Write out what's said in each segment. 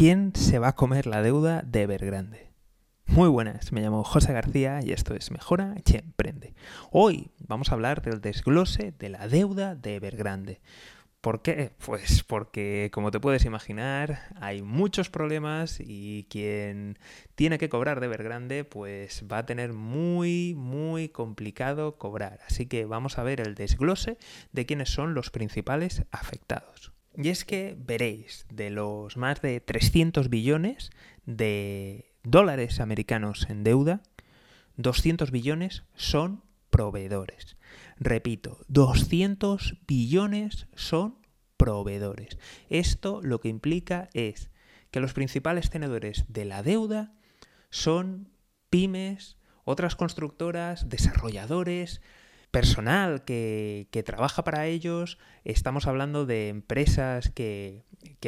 ¿Quién se va a comer la deuda de Evergrande? Muy buenas, me llamo José García y esto es Mejora y Emprende. Hoy vamos a hablar del desglose de la deuda de Evergrande. ¿Por qué? Pues porque, como te puedes imaginar, hay muchos problemas y quien tiene que cobrar de Evergrande, pues va a tener muy, muy complicado cobrar. Así que vamos a ver el desglose de quiénes son los principales afectados. Y es que veréis, de los más de 300 billones de dólares americanos en deuda, 200 billones son proveedores. Repito, 200 billones son proveedores. Esto lo que implica es que los principales tenedores de la deuda son pymes, otras constructoras, desarrolladores, personal que, trabaja para ellos, estamos hablando de empresas que,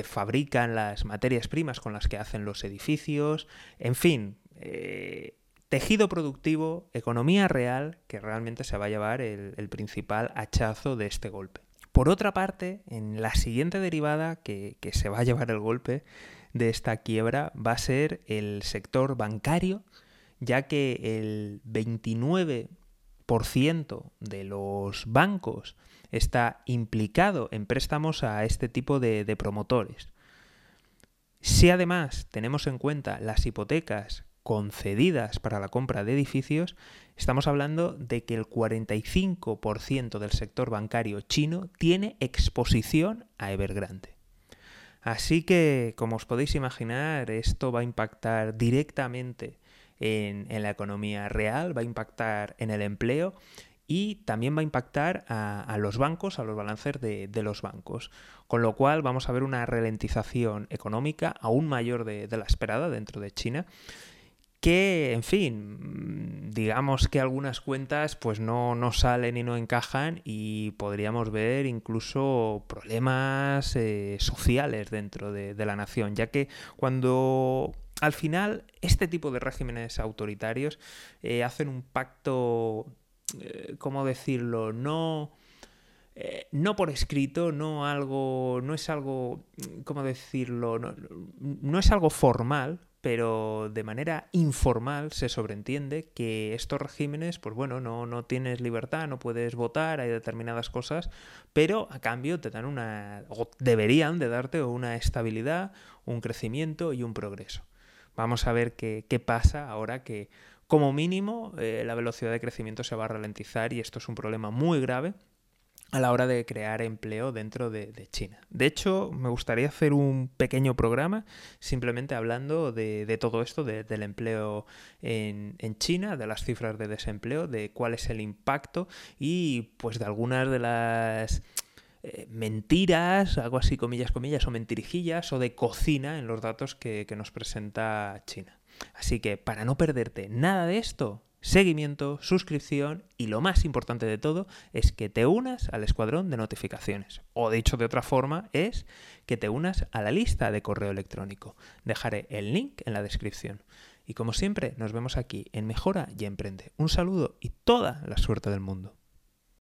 fabrican las materias primas con las que hacen los edificios, en fin, eh, tejido productivo, economía real, que realmente se va a llevar el, principal hachazo de este golpe. Por otra parte, en la siguiente derivada que, que se va a llevar el golpe de esta quiebra va a ser el sector bancario, ya que el 29 de los bancos está implicado en préstamos a este tipo de, de promotores. Si además tenemos en cuenta las hipotecas concedidas para la compra de edificios, estamos hablando de que el 45% del sector bancario chino tiene exposición a Evergrande. Así que, como os podéis imaginar, esto va a impactar directamente en, la economía real, va a impactar en el empleo y también va a impactar a, los bancos, a los balances de, los bancos. Con lo cual vamos a ver una ralentización económica aún mayor de, la esperada dentro de China que, en fin, digamos que algunas cuentas pues no, no salen y no encajan y podríamos ver incluso problemas eh, sociales dentro de, de la nación, ya que cuando al final, este tipo de regímenes autoritarios eh, hacen un pacto, eh, ¿cómo decirlo? No, eh, no por escrito, no algo, no es algo, ¿cómo decirlo? No, es algo formal, pero de manera informal se sobreentiende que estos regímenes, pues bueno, no, no tienes libertad, no puedes votar, hay determinadas cosas, pero a cambio te dan una, o deberían de darte una estabilidad, un crecimiento y un progreso. Vamos a ver qué, pasa ahora que como mínimo eh, la velocidad de crecimiento se va a ralentizar y esto es un problema muy grave a la hora de crear empleo dentro de, China. De hecho, me gustaría hacer un pequeño programa simplemente hablando de, todo esto, del empleo en, en, China, de las cifras de desempleo, de cuál es el impacto y pues de algunas de las eh, mentiras, algo así, comillas, comillas, o mentirijillas, o de cocina en los datos que, que nos presenta China. Así que para no perderte nada de esto, seguimiento, suscripción y lo más importante de todo es que te unas al escuadrón de notificaciones. O dicho de otra forma es que te unas a la lista de correo electrónico. Dejaré el link en la descripción. Y como siempre, nos vemos aquí en Mejora y Emprende. Un saludo y toda la suerte del mundo.